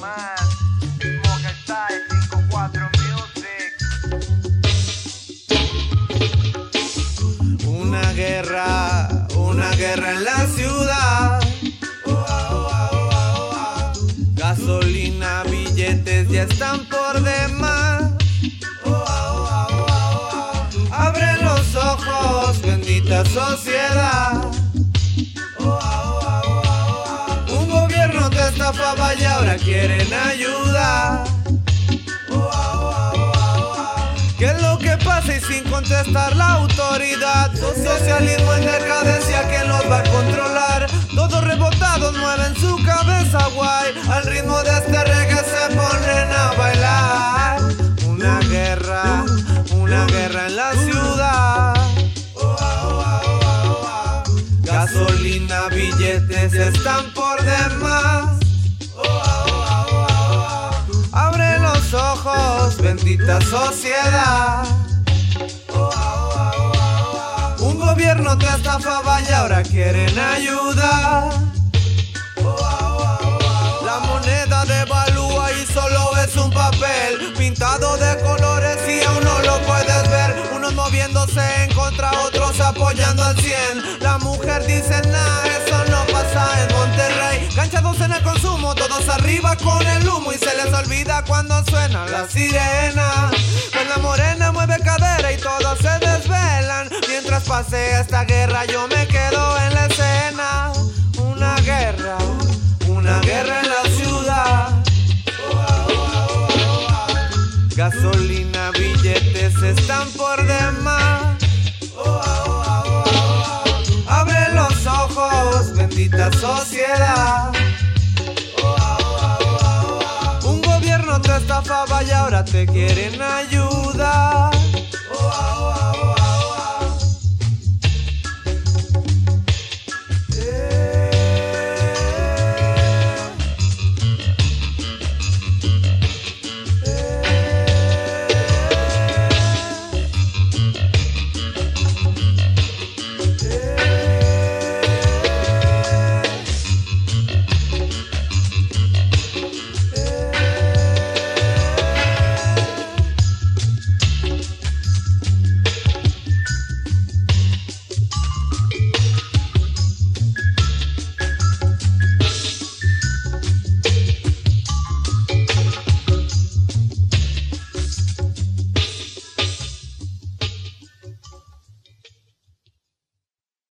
más. Smoke Style 54 Music. Una guerra, una guerra en la ciudad. Gasolina, billetes ya están por demás. Abre los ojos, bendita sociedad. Un gobierno te quieren ayuda. ¿Qué es lo que pasa y sin contestar la autoridad? Socialismo en decadencia, ¿quién los va a controlar? Todos rebotados mueven su cabeza guay Al ritmo de este reggae se ponen a bailar Una guerra, una guerra en la ciudad Gasolina, billetes están por demás bendita sociedad. Un gobierno te estafaba y ahora quieren ayuda. La moneda devalúa y solo es un papel pintado de colores y aún no lo puedes ver. Unos moviéndose en contra, otros apoyando al 100. En el consumo, todos arriba con el humo y se les olvida cuando suena la sirena. Pues la morena mueve cadera y todos se desvelan. Mientras pase esta guerra, yo me quedo en la escena. Una guerra, una guerra en la ciudad. Gasolina, billetes están por demás. Abre los ojos, bendita sociedad. otro estafaba y ahora te quieren ayudar.